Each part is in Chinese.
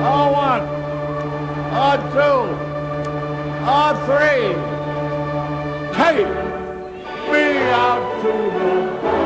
R1, R2, R3. Take me out to the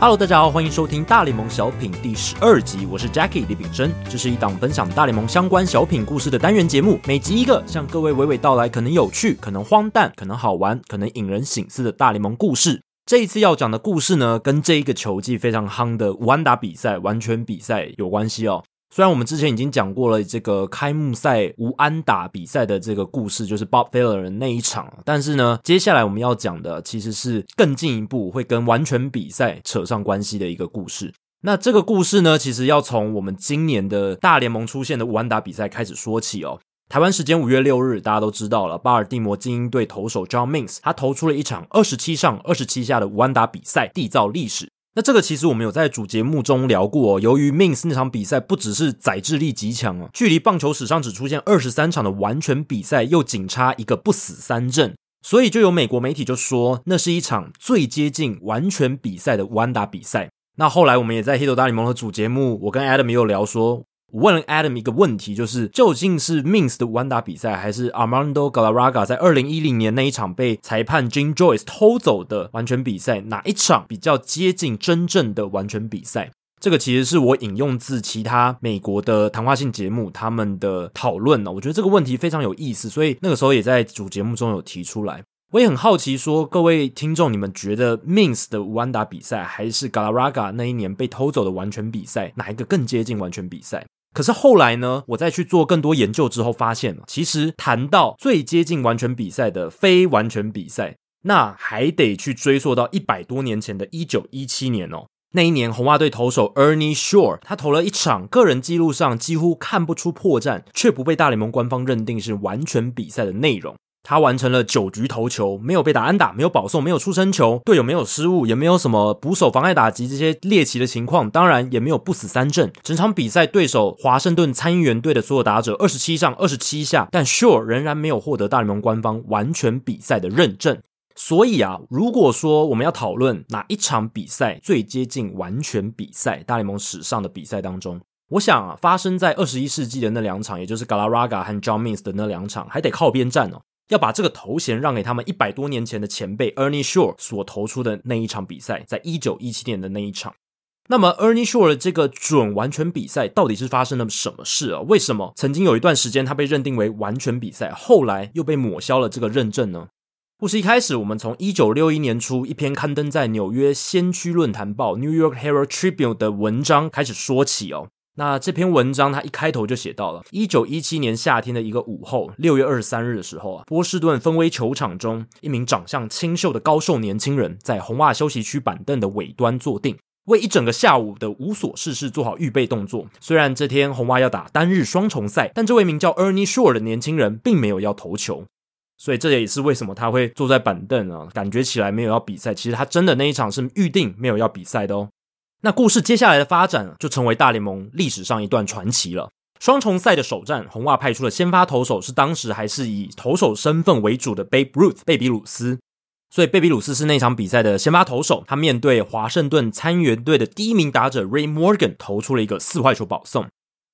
Hello，大家好，欢迎收听大联盟小品第十二集，我是 Jackie 李炳生，这是一档分享大联盟相关小品故事的单元节目，每集一个，向各位娓娓道来可能有趣、可能荒诞、可能好玩、可能引人醒思的大联盟故事。这一次要讲的故事呢，跟这一个球技非常夯的无安打比赛、完全比赛有关系哦。虽然我们之前已经讲过了这个开幕赛无安打比赛的这个故事，就是 Bob Feller 的那一场，但是呢，接下来我们要讲的其实是更进一步会跟完全比赛扯上关系的一个故事。那这个故事呢，其实要从我们今年的大联盟出现的无安打比赛开始说起哦。台湾时间五月六日，大家都知道了，巴尔的摩精英队投手 John Means 他投出了一场二十七上二十七下的无安打比赛，缔造历史。那这个其实我们有在主节目中聊过哦。由于 Mins 那场比赛不只是载质力极强哦，距离棒球史上只出现二十三场的完全比赛又仅差一个不死三振，所以就有美国媒体就说那是一场最接近完全比赛的无安打比赛。那后来我们也在《黑斗大联盟》的主节目，我跟 Adam 也有聊说。我问了 Adam 一个问题，就是究竟是 Mins 的无安打比赛，还是 Armando Galarraga 在二零一零年那一场被裁判 Jim Joyce 偷走的完全比赛，哪一场比较接近真正的完全比赛？这个其实是我引用自其他美国的谈话性节目他们的讨论呢。我觉得这个问题非常有意思，所以那个时候也在主节目中有提出来。我也很好奇说，各位听众，你们觉得 Mins 的无安打比赛，还是 Galarraga 那一年被偷走的完全比赛，哪一个更接近完全比赛？可是后来呢，我再去做更多研究之后，发现其实谈到最接近完全比赛的非完全比赛，那还得去追溯到一百多年前的一九一七年哦。那一年，红袜队投手 Ernie Shore，他投了一场个人记录上几乎看不出破绽，却不被大联盟官方认定是完全比赛的内容。他完成了九局投球，没有被打安打，没有保送，没有出生球，队友没有失误，也没有什么捕手妨碍打击这些猎奇的情况，当然也没有不死三振。整场比赛对手华盛顿参议员队的所有打者二十七上二十七下，但 Sure 仍然没有获得大联盟官方完全比赛的认证。所以啊，如果说我们要讨论哪一场比赛最接近完全比赛，大联盟史上的比赛当中，我想啊，发生在二十一世纪的那两场，也就是 Galarraga 和 John Means 的那两场，还得靠边站哦。要把这个头衔让给他们一百多年前的前辈 Ernie Shore 所投出的那一场比赛，在一九一七年的那一场。那么 Ernie Shore 的这个准完全比赛到底是发生了什么事啊？为什么曾经有一段时间他被认定为完全比赛，后来又被抹消了这个认证呢？故事一开始，我们从一九六一年初一篇刊登在纽约先驱论坛报 New York Herald Tribune 的文章开始说起哦。那这篇文章，它一开头就写到了一九一七年夏天的一个午后，六月二十三日的时候啊，波士顿芬威球场中，一名长相清秀的高瘦年轻人在红袜休息区板凳的尾端坐定，为一整个下午的无所事事做好预备动作。虽然这天红袜要打单日双重赛，但这位名叫 Ernie Shore 的年轻人并没有要投球，所以这也是为什么他会坐在板凳啊，感觉起来没有要比赛。其实他真的那一场是预定没有要比赛的哦。那故事接下来的发展就成为大联盟历史上一段传奇了。双重赛的首战，红袜派出的先发投手是当时还是以投手身份为主的 Babe Ruth 贝比鲁斯，所以贝比鲁斯是那场比赛的先发投手。他面对华盛顿参议员队的第一名打者 Ray Morgan，投出了一个四坏球保送。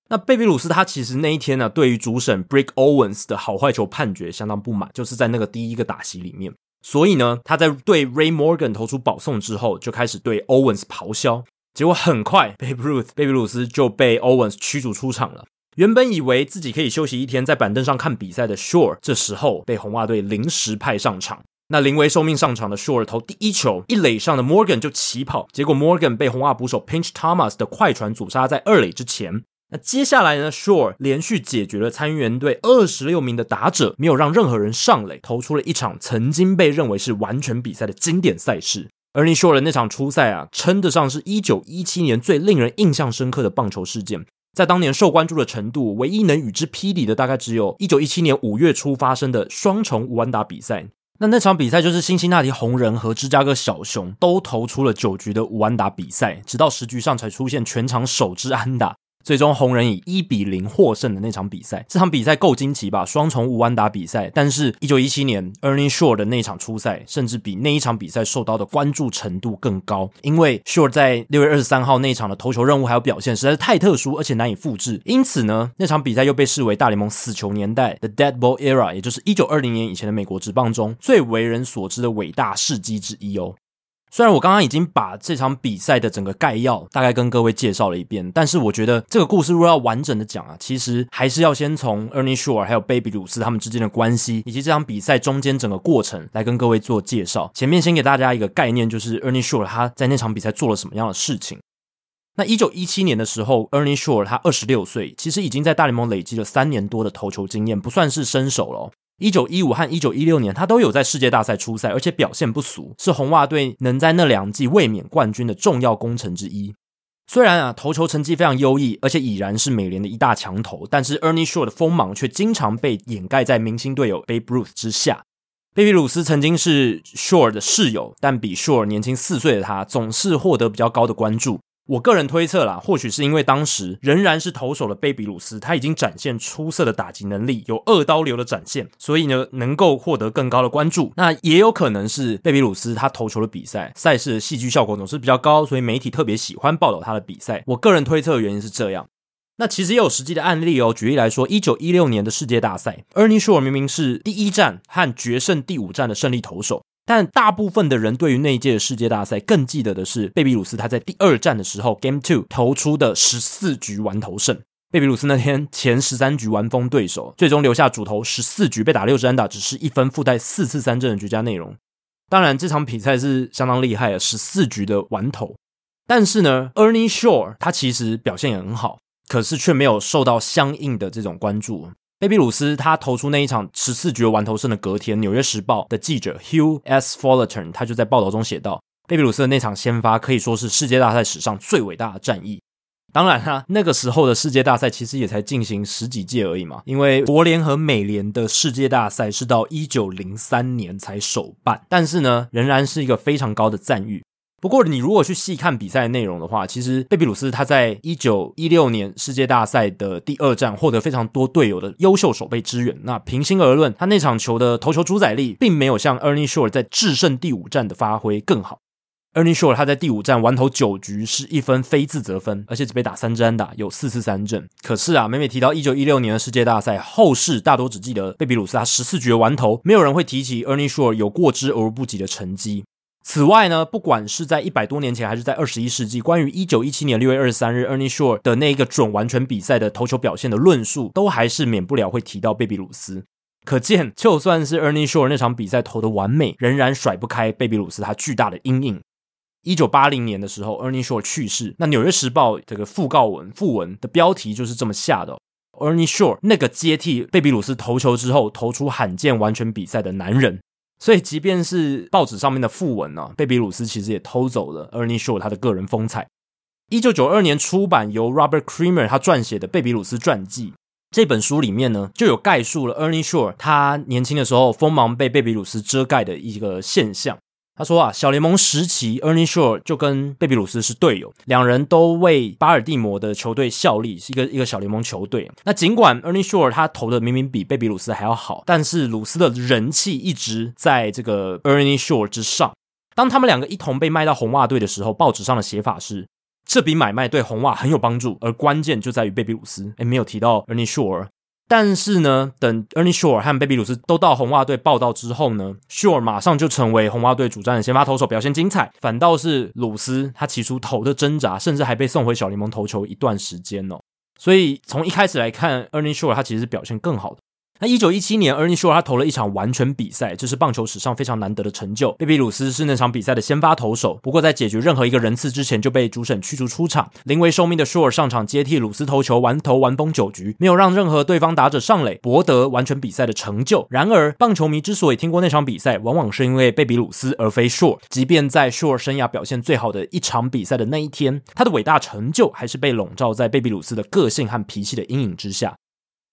那贝比鲁斯他其实那一天呢、对于主审 Brick Owens 的好坏球判决相当不满，就是在那个第一个打席里面。所以呢，他在对 Ray Morgan 投出保送之后，就开始对 Owens 咆哮。结果很快，Babe Ruth 贝比鲁斯就被 Owens 驱逐出场了。原本以为自己可以休息一天，在板凳上看比赛的 Shore，这时候被红袜队临时派上场。那临危受命上场的 Shore 投第一球，一垒上的 Morgan 就起跑，结果 Morgan 被红袜捕手 Pinch Thomas 的快船阻杀在二垒之前。那接下来呢，Shore 连续解决了参议员队二十六名的打者，没有让任何人上垒，投出了一场曾经被认为是完全比赛的经典赛事。Ernie Shore 的那场初赛啊，称得上是一九一七年最令人印象深刻的棒球事件。在当年受关注的程度，唯一能与之匹敌的，大概只有一九一七年五月初发生的双重无安打比赛。那那场比赛就是辛辛那提红人和芝加哥小熊都投出了九局的无安打比赛，直到十局上才出现全场首支安打。最终红人以一比零获胜的那场比赛。这场比赛够惊奇吧？双重无安打比赛。但是，一九一七年 Ernie Shore 的那场初赛，甚至比那一场比赛受到的关注程度更高，因为 Shore 在六月二十三号那一场的投球任务还有表现实在是太特殊，而且难以复制。因此呢，那场比赛又被视为大联盟死球年代的 Dead Ball Era，也就是一九二零年以前的美国职棒中最为人所知的伟大事迹之一哦。虽然我刚刚已经把这场比赛的整个概要大概跟各位介绍了一遍，但是我觉得这个故事如果要完整的讲啊，其实还是要先从 Ernie Shore 还有 Baby 鲁斯他们之间的关系，以及这场比赛中间整个过程来跟各位做介绍。前面先给大家一个概念，就是 Ernie Shore 他在那场比赛做了什么样的事情。那一九一七年的时候，Ernie Shore 他二十六岁，其实已经在大联盟累积了三年多的投球经验，不算是新手了。一九一五和一九一六年，他都有在世界大赛出赛，而且表现不俗，是红袜队能在那两季卫冕冠军的重要功臣之一。虽然啊，投球成绩非常优异，而且已然是美联的一大强投，但是 Ernie Shore 的锋芒却经常被掩盖在明星队友 Babe Ruth 之下。贝比鲁斯曾经是 Shore 的室友，但比 Shore 年轻四岁的他，总是获得比较高的关注。我个人推测啦，或许是因为当时仍然是投手的贝比鲁斯，他已经展现出色的打击能力，有二刀流的展现，所以呢，能够获得更高的关注。那也有可能是贝比鲁斯他投球的比赛赛事的戏剧效果总是比较高，所以媒体特别喜欢报道他的比赛。我个人推测的原因是这样。那其实也有实际的案例哦。举例来说，一九一六年的世界大赛，Ernie Shore 明明是第一战和决胜第五战的胜利投手。但大部分的人对于那一届的世界大赛更记得的是贝比鲁斯他在第二战的时候 Game Two 投出的十四局完投胜。贝比鲁斯那天前十三局完封对手，最终留下主投十四局被打六支安打，只是一分附带四次三振的绝佳内容。当然这场比赛是相当厉害的，十四局的完投。但是呢，Ernie Shore 他其实表现也很好，可是却没有受到相应的这种关注。贝比鲁斯他投出那一场十四局完投胜的隔天，《纽约时报》的记者 Hugh S. Fullerton 他就在报道中写道：“贝比鲁斯的那场先发可以说是世界大赛史上最伟大的战役。”当然啦，那个时候的世界大赛其实也才进行十几届而已嘛，因为国联和美联的世界大赛是到一九零三年才首办，但是呢，仍然是一个非常高的赞誉。不过，你如果去细看比赛内容的话，其实贝比鲁斯他在一九一六年世界大赛的第二战获得非常多队友的优秀守备支援。那平心而论，他那场球的投球主宰力并没有像 Ernie Shore 在制胜第五战的发挥更好。Ernie Shore 他在第五战完投九局是一分非自责分，而且只被打三支安打，有四次三振。可是啊，每每提到一九一六年的世界大赛，后世大多只记得贝比鲁斯他十四局的完投，没有人会提起 Ernie Shore 有过之而无不及的成绩。此外呢，不管是在一百多年前，还是在二十一世纪，关于一九一七年六月二十三日 Ernie Shore 的那一个准完全比赛的投球表现的论述，都还是免不了会提到贝比鲁斯。可见，就算是 Ernie Shore 那场比赛投的完美，仍然甩不开贝比鲁斯他巨大的阴影。一九八零年的时候，Ernie Shore 去世，那《纽约时报》这个讣告文訃文的标题就是这么下的：Ernie Shore 那个接替贝比鲁斯投球之后，投出罕见完全比赛的男人。所以，即便是报纸上面的附文呢、贝比鲁斯其实也偷走了 Ernie Shore 他的个人风采。一九九二年出版由 Robert Creamer 他撰写的《贝比鲁斯传记》这本书里面呢，就有概述了 Ernie Shore 他年轻的时候锋芒被贝比鲁斯遮盖的一个现象。他说啊，小联盟时期，Ernie Shore 就跟贝比鲁斯是队友，两人都为巴尔的摩的球队效力，是一个一个小联盟球队。那尽管 Ernie Shore 他投的明明比贝比鲁斯还要好，但是鲁斯的人气一直在这个 Ernie Shore 之上。当他们两个一同被卖到红袜队的时候，报纸上的写法是，这笔买卖对红袜很有帮助，而关键就在于贝比鲁斯，诶，没有提到 Ernie Shore。但是呢，等 Ernie Shore 和 Baby 鲁斯都到红袜队报道之后呢，Shore 马上就成为红袜队主战的先发投手，表现精彩。反倒是鲁斯，他起初投的挣扎，甚至还被送回小联盟投球一段时间哦。所以从一开始来看，Ernie Shore 他其实是表现更好的。那一九一七年，Ernie Shore 他投了一场完全比赛，这是棒球史上非常难得的成就。贝比鲁斯是那场比赛的先发投手，不过在解决任何一个人次之前就被主审驱逐出场。临危受命的 Shore 上场接替鲁斯投球，完投完封九局，没有让任何对方打者上垒，博得完全比赛的成就。然而，棒球迷之所以听过那场比赛，往往是因为贝比鲁斯而非 Shore。即便在 Shore 生涯表现最好的一场比赛的那一天，他的伟大成就还是被笼罩在贝比鲁斯的个性和脾气的阴影之下。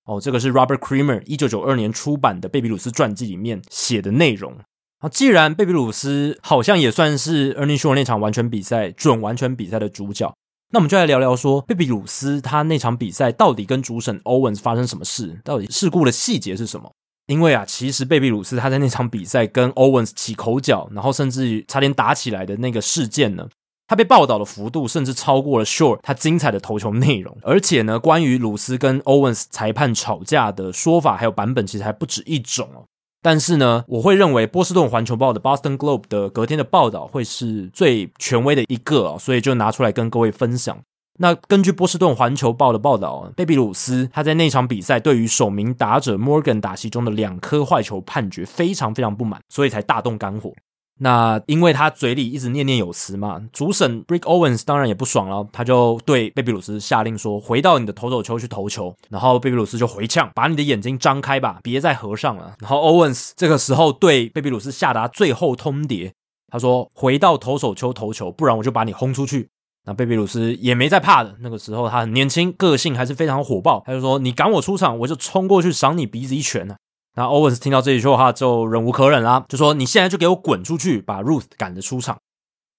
哦，这个是 Robert Creamer 一九九二年出版的《贝比鲁斯传记》里面写的内容。啊，既然贝比鲁斯好像也算是 Ernie Shore 那场完全比赛准完全比赛的主角，那我们就来聊聊说，贝比鲁斯他那场比赛到底跟主审 Owens 发生什么事？到底事故的细节是什么？因为啊，其实贝比鲁斯他在那场比赛跟 Owens 起口角，然后甚至于差点打起来的那个事件呢，他被报道的幅度甚至超过了 Shore 他精彩的投球内容。而且呢，关于鲁斯跟 Owens 裁判吵架的说法还有版本，其实还不止一种哦。但是呢，我会认为波士顿环球报的 Boston Globe 的隔天的报道会是最权威的一个啊，所以就拿出来跟各位分享。那根据波士顿环球报的报道，贝比鲁斯他在那场比赛对于首名打者 Morgan 打席中的两颗坏球判决非常非常不满，所以才大动肝火。那因为他嘴里一直念念有词嘛，主审 Brick Owens 当然也不爽了，他就对贝比鲁斯下令说：“回到你的投手球去投球。”然后贝比鲁斯就回呛：“把你的眼睛张开吧，别再合上了。”然后 Owens 这个时候对贝比鲁斯下达最后通牒，他说：“回到投手球投球，不然我就把你轰出去。”那贝比鲁斯也没在怕的，那个时候他很年轻，个性还是非常火爆，他就说：“你赶我出场，我就冲过去赏你鼻子一拳呢。”那 Owens 听到这一句话就忍无可忍啦，就说：“你现在就给我滚出去，把 Ruth 赶着出场。”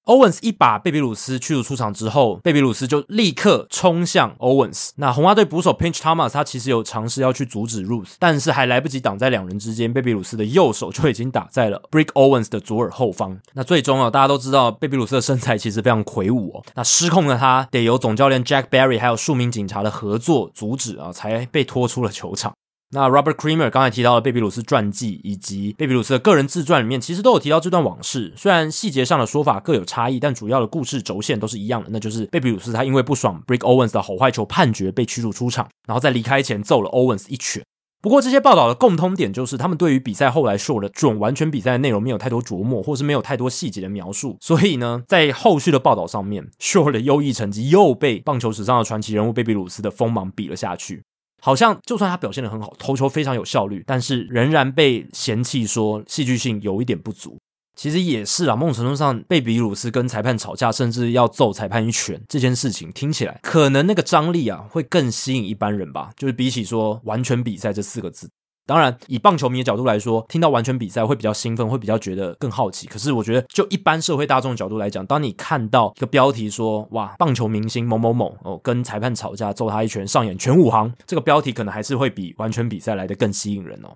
Owens 一把贝比鲁斯驱逐出场之后，贝比鲁斯就立刻冲向 Owens。那红袜队捕手 Pinch Thomas 他其实有尝试要去阻止 Ruth，但是还来不及挡在两人之间，贝比鲁斯的右手就已经打在了 Brick Owens 的左耳后方。那最终啊，大家都知道贝比鲁斯的身材其实非常魁梧哦。那失控的他得由总教练 Jack Barry 还有数名警察的合作阻止啊，才被拖出了球场。那 Robert Creamer 刚才提到的贝比鲁斯传记以及贝比鲁斯的个人自传里面，其实都有提到这段往事。虽然细节上的说法各有差异，但主要的故事轴线都是一样的，那就是贝比鲁斯他因为不爽 Brick Owens 的好坏球判决被驱逐出场，然后在离开前揍了 Owens 一拳。不过这些报道的共通点就是，他们对于比赛后来 Shore 的准完全比赛的内容没有太多琢磨，或是没有太多细节的描述。所以呢，在后续的报道上面，Shore 的优异成绩又被棒球史上的传奇人物贝比鲁斯的锋芒比了下去。好像就算他表现的很好，投球非常有效率，但是仍然被嫌弃说戏剧性有一点不足。其实也是啊，某种程度上，被比鲁斯跟裁判吵架，甚至要揍裁判一拳这件事情，听起来可能那个张力啊会更吸引一般人吧，就是比起说完全比赛这四个字。当然，以棒球迷的角度来说，听到完全比赛会比较兴奋，会比较觉得更好奇。可是，我觉得就一般社会大众的角度来讲，当你看到一个标题说“哇，棒球明星某某某哦跟裁判吵架，揍他一拳，上演全武行”，这个标题可能还是会比完全比赛来的更吸引人哦。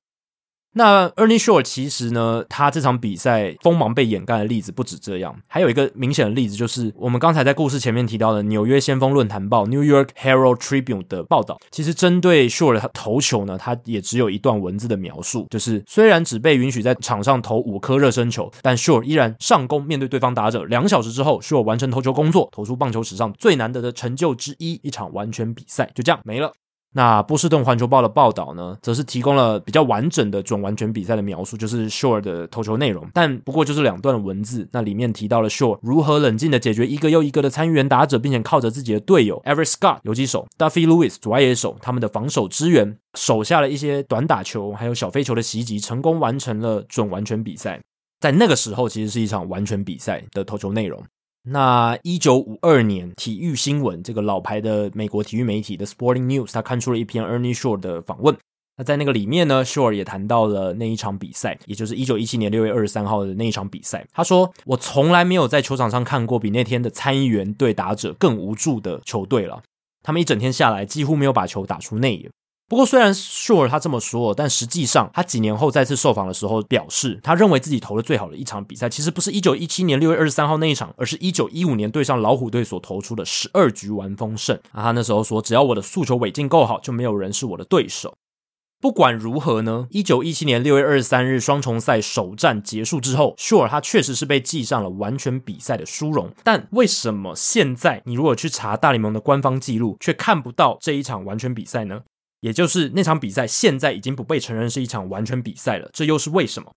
那 Ernie Shore 其实呢，他这场比赛锋芒被掩盖的例子不止这样，还有一个明显的例子就是我们刚才在故事前面提到的纽约先锋论坛报 New York Herald Tribune 的报道。其实针对 Shore 的投球呢，他也只有一段文字的描述，就是虽然只被允许在场上投五颗热身球，但 Shore 依然上攻面对对方打者。两小时之后，Shore 完成投球工作，投出棒球史上最难得的成就之一——一场完全比赛，就这样没了。那波士顿环球报的报道呢，则是提供了比较完整的准完全比赛的描述，就是 Shore 的投球内容，但不过就是两段文字。那里面提到了 Shore 如何冷静的解决一个又一个的参与员打者，并且靠着自己的队友 Every Scott 游击手、Duffy Lewis 左外野手他们的防守支援，手下了一些短打球还有小飞球的袭击，成功完成了准完全比赛。在那个时候，其实是一场完全比赛的投球内容。那一九五二年，体育新闻这个老牌的美国体育媒体的 Sporting News，他刊出了一篇 Ernie Shore 的访问。那在那个里面呢，Shore 也谈到了那一场比赛，也就是一九一七年六月二十三号的那一场比赛。他说：“我从来没有在球场上看过比那天的参议员对打者更无助的球队了。他们一整天下来几乎没有把球打出内野。”不过，虽然 Shore 他这么说，但实际上他几年后再次受访的时候表示，他认为自己投的最好的一场比赛，其实不是一九一七年六月二十三号那一场，而是一九一五年对上老虎队所投出的十二局完封胜。啊，他那时候说，只要我的速球尾劲够好，就没有人是我的对手。不管如何呢，一九一七年六月二十三日双重赛首战结束之后，Shore 他确实是被记上了完全比赛的殊荣。但为什么现在你如果去查大联盟的官方记录，却看不到这一场完全比赛呢？也就是那场比赛现在已经不被承认是一场完全比赛了，这又是为什么？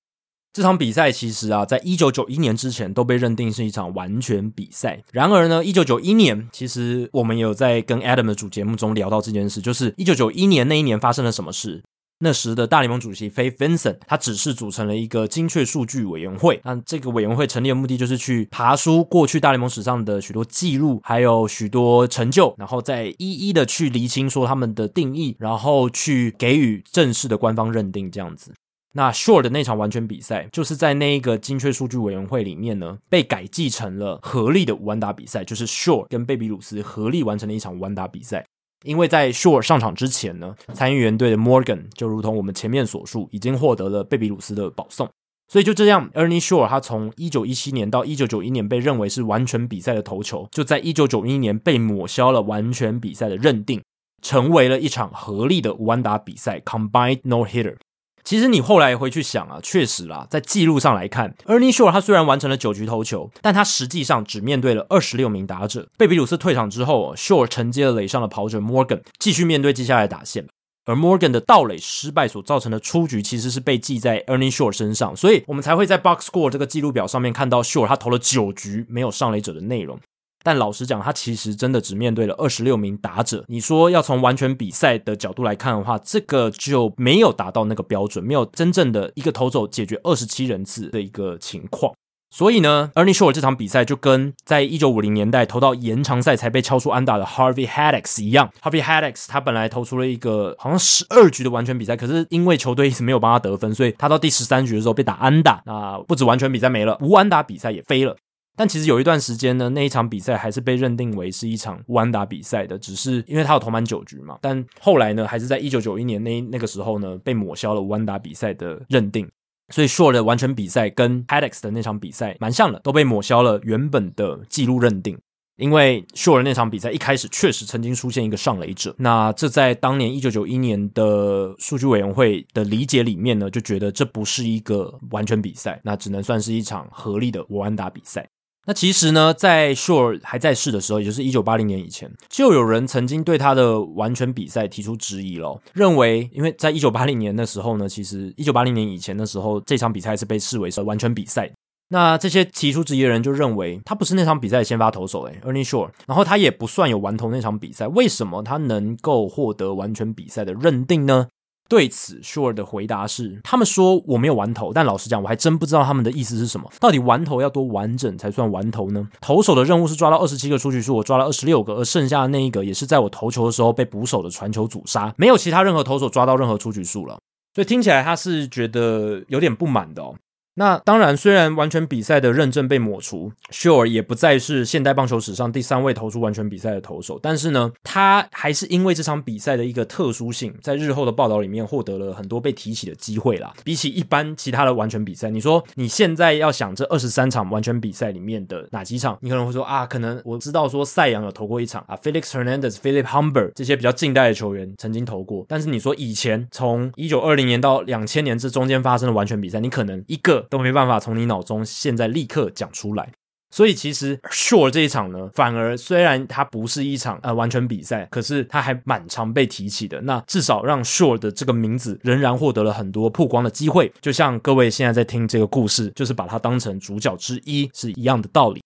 这场比赛其实啊，在一九九一年之前都被认定是一场完全比赛。然而呢，一九九一年其实我们也有在跟 Adam 的主节目中聊到这件事，就是一九九一年那一年发生了什么事。那时的大联盟主席 Faith Vincent，他只是组成了一个精确数据委员会。那这个委员会成立的目的就是去爬梳过去大联盟史上的许多记录，还有许多成就，然后再一一的去厘清说他们的定义，然后去给予正式的官方认定这样子。那 Shore 的那场完全比赛，就是在那一个精确数据委员会里面呢，被改记成了合力的无安打比赛，就是 Shore 跟贝比鲁斯合力完成了一场无安打比赛。因为在 Shore 上场之前呢，参议员队的 Morgan 就如同我们前面所述，已经获得了贝比鲁斯的保送。所以就这样，Ernie Shore 他从一九一七年到一九九一年被认为是完全比赛的头球，就在一九九一年被抹消了完全比赛的认定，成为了一场合力的无安打比赛 （Combined No Hitter）。其实你后来回去想啊，确实啦，在记录上来看，Ernie Shore 他虽然完成了九局投球，但他实际上只面对了二十六名打者。贝比鲁斯退场之后，Shore 承接了垒上的跑者 Morgan，继续面对接下来的打线。而 Morgan 的盗垒失败所造成的出局，其实是被记在 Ernie Shore 身上，所以我们才会在 Box Score 这个记录表上面看到 Shore 他投了九局没有上垒者的内容。但老实讲，他其实真的只面对了二十六名打者。你说要从完全比赛的角度来看的话，这个就没有达到那个标准，没有真正的一个投手解决二十七人次的一个情况。所以呢，Ernie Shore 这场比赛就跟在一九五零年代投到延长赛才被敲出安打的 Harvey Haddix 一样。Harvey Haddix 他本来投出了一个好像十二局的完全比赛，可是因为球队一直没有帮他得分，所以他到第十三局的时候被打安打。那不止完全比赛没了，无安打比赛也飞了。但其实有一段时间呢，那一场比赛还是被认定为是一场无安打比赛的，只是因为他有投满九局嘛。但后来呢，还是在一九九一年那那个时候呢，被抹消了无安打比赛的认定。所以 Shore 的完全比赛跟 h a d e x 的那场比赛蛮像的，都被抹消了原本的记录认定。因为 Shore 那场比赛一开始确实曾经出现一个上垒者，那这在当年一九九一年的数据委员会的理解里面呢，就觉得这不是一个完全比赛，那只能算是一场合力的无安打比赛。那其实呢，在 Shore 还在世的时候，也就是一九八零年以前，就有人曾经对他的完全比赛提出质疑了，认为，因为在一九八零年的时候呢，其实一九八零年以前的时候，这场比赛是被视为是完全比赛。那这些提出质疑的人就认为，他不是那场比赛的先发投手，诶，Ernie Shore，然后他也不算有完投那场比赛，为什么他能够获得完全比赛的认定呢？对此，Shore 的回答是：他们说我没有完投，但老实讲，我还真不知道他们的意思是什么。到底完投要多完整才算完投呢？投手的任务是抓到二十七个出局数，我抓了二十六个，而剩下的那一个也是在我投球的时候被捕手的传球阻杀，没有其他任何投手抓到任何出局数了。所以听起来他是觉得有点不满的哦。那当然，虽然完全比赛的认证被抹除，Sure 也不再是现代棒球史上第三位投出完全比赛的投手，但是呢，他还是因为这场比赛的一个特殊性，在日后的报道里面获得了很多被提起的机会啦。比起一般其他的完全比赛，你说你现在要想这二十三场完全比赛里面的哪几场，你可能会说啊，可能我知道说赛扬有投过一场啊，Felix Hernandez、Philip Humber 这些比较近代的球员曾经投过，但是你说以前从一九二零年到两千年这中间发生的完全比赛，你可能一个。都没办法从你脑中现在立刻讲出来，所以其实 Shore 这一场呢，反而虽然它不是一场呃完全比赛，可是它还蛮常被提起的。那至少让 Shore 的这个名字仍然获得了很多曝光的机会，就像各位现在在听这个故事，就是把它当成主角之一是一样的道理。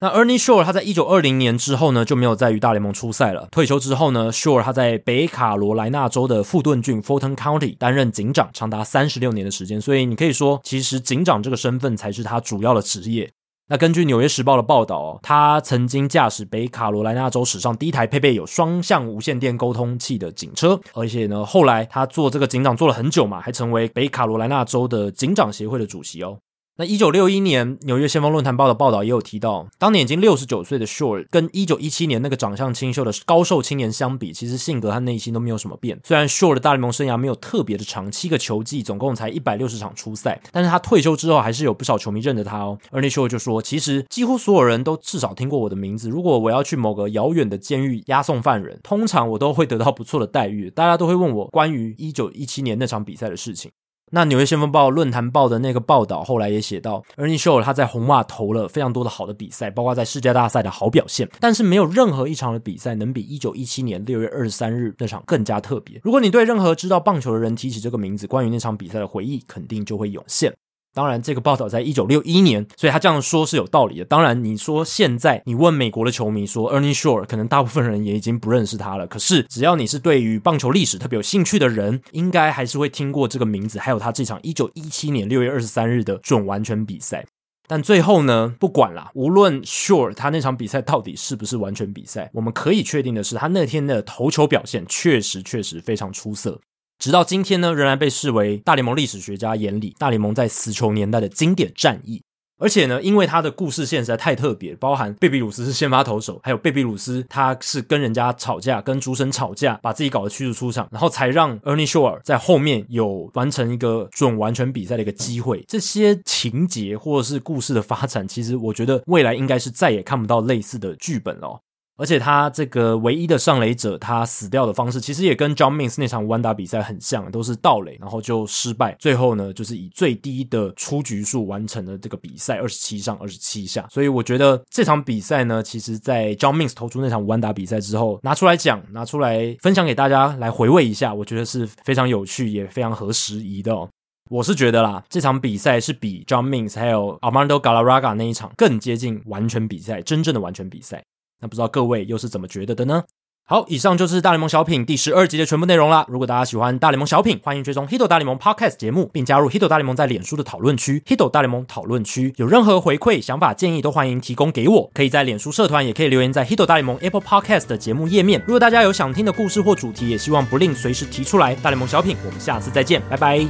那 Ernie Shore 他在一九二零年之后呢，就没有再与大联盟出赛了。退休之后呢，Shore 他在北卡罗来纳州的富顿郡 （Fulton County） 担任警长，长达三十六年的时间。所以你可以说，其实警长这个身份才是他主要的职业。那根据《纽约时报》的报道，他曾经驾驶北卡罗来纳州史上第一台配备有双向无线电沟通器的警车，而且呢，后来他做这个警长做了很久嘛，还成为北卡罗来纳州的警长协会的主席哦。那一九六一年，《纽约先锋论坛报》的报道也有提到，当年已经六十九岁的 Shore 跟一九一七年那个长相清秀的高瘦青年相比，其实性格和内心都没有什么变。虽然 Shore 的大联盟生涯没有特别的长，七个球季，总共才一百六十场出赛，但是他退休之后还是有不少球迷认得他哦。而那 Shore 就说：“其实几乎所有人都至少听过我的名字。如果我要去某个遥远的监狱押送犯人，通常我都会得到不错的待遇。大家都会问我关于一九一七年那场比赛的事情。”那《纽约先锋报》论坛报的那个报道，后来也写到，Ernie Shore 他在红袜投了非常多的好的比赛，包括在世界大赛的好表现，但是没有任何一场的比赛能比一九一七年六月二十三日那场更加特别。如果你对任何知道棒球的人提起这个名字，关于那场比赛的回忆，肯定就会涌现。当然，这个报道在一九六一年，所以他这样说是有道理的。当然，你说现在你问美国的球迷说 Ernie Shore，可能大部分人也已经不认识他了。可是，只要你是对于棒球历史特别有兴趣的人，应该还是会听过这个名字，还有他这场一九一七年六月二十三日的准完全比赛。但最后呢，不管啦，无论 Shore 他那场比赛到底是不是完全比赛，我们可以确定的是，他那天的投球表现确实确实非常出色。直到今天呢，仍然被视为大联盟历史学家眼里大联盟在死球年代的经典战役。而且呢，因为他的故事线实在太特别，包含贝比鲁斯是先发投手，还有贝比鲁斯他是跟人家吵架，跟主审吵架，把自己搞得驱逐出场，然后才让 Ernie Shore 在后面有完成一个准完全比赛的一个机会。这些情节或者是故事的发展，其实我觉得未来应该是再也看不到类似的剧本了。而且他这个唯一的上垒者，他死掉的方式其实也跟 John Means 那场完打比赛很像，都是盗垒，然后就失败。最后呢，就是以最低的出局数完成了这个比赛，二十七上二十七下。所以我觉得这场比赛呢，其实在 John Means 投出那场完打比赛之后，拿出来讲，拿出来分享给大家来回味一下，我觉得是非常有趣，也非常合时宜的哦。我是觉得啦，这场比赛是比 John Means 还有 Armando Galarraga 那一场更接近完全比赛，真正的完全比赛。那不知道各位又是怎么觉得的呢？好，以上就是大联盟小品第十二集的全部内容啦。如果大家喜欢大联盟小品，欢迎追踪 Hito 大联盟 Podcast 节目，并加入 Hito 大联盟在脸书的讨论区 Hito 大联盟讨论区。有任何回馈、想法、建议，都欢迎提供给我。可以在脸书社团，也可以留言在 Hito 大联盟 Apple Podcast 的节目页面。如果大家有想听的故事或主题，也希望不吝随时提出来。大联盟小品，我们下次再见，拜拜。